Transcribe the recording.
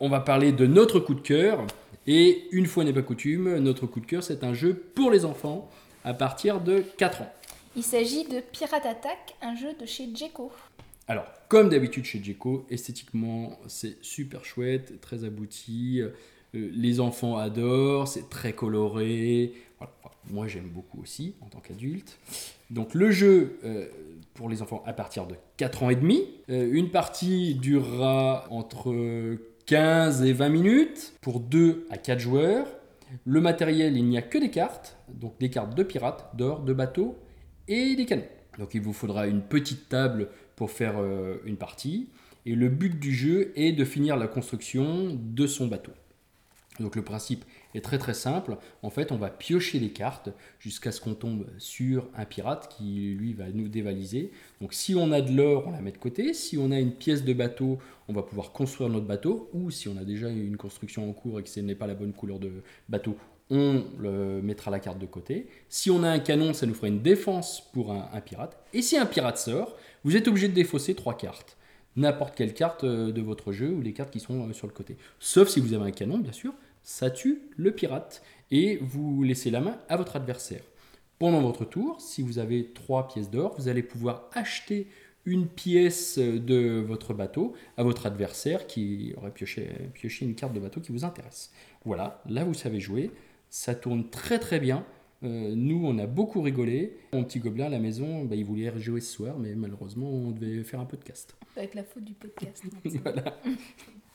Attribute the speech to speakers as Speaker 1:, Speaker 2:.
Speaker 1: On va parler de notre coup de cœur. Et une fois n'est pas coutume, notre coup de cœur, c'est un jeu pour les enfants à partir de 4 ans.
Speaker 2: Il s'agit de Pirate Attack, un jeu de chez Jeco.
Speaker 1: Alors, comme d'habitude chez Jeco, esthétiquement, c'est super chouette, très abouti. Euh, les enfants adorent, c'est très coloré. Moi, j'aime beaucoup aussi en tant qu'adulte. Donc, le jeu euh, pour les enfants à partir de 4 ans et demi. Euh, une partie durera entre 15 et 20 minutes pour 2 à 4 joueurs. Le matériel, il n'y a que des cartes, donc des cartes de pirates, d'or, de bateaux et des canons. Donc il vous faudra une petite table pour faire euh, une partie. Et le but du jeu est de finir la construction de son bateau. Donc le principe est très très simple. En fait, on va piocher les cartes jusqu'à ce qu'on tombe sur un pirate qui lui va nous dévaliser. Donc si on a de l'or, on la met de côté. Si on a une pièce de bateau, on va pouvoir construire notre bateau. Ou si on a déjà une construction en cours et que ce n'est pas la bonne couleur de bateau, on le mettra la carte de côté. Si on a un canon, ça nous fera une défense pour un, un pirate. Et si un pirate sort, vous êtes obligé de défausser trois cartes n'importe quelle carte euh, de votre jeu ou les cartes qui sont euh, sur le côté. Sauf si vous avez un canon, bien sûr ça tue le pirate et vous laissez la main à votre adversaire. Pendant votre tour, si vous avez trois pièces d'or, vous allez pouvoir acheter une pièce de votre bateau à votre adversaire qui aurait pioché, une carte de bateau qui vous intéresse. Voilà, là vous savez jouer, ça tourne très très bien. Euh, nous, on a beaucoup rigolé. Mon petit gobelin à la maison, bah, il voulait jouer ce soir, mais malheureusement, on devait faire un podcast.
Speaker 2: Avec la faute du podcast.
Speaker 1: voilà.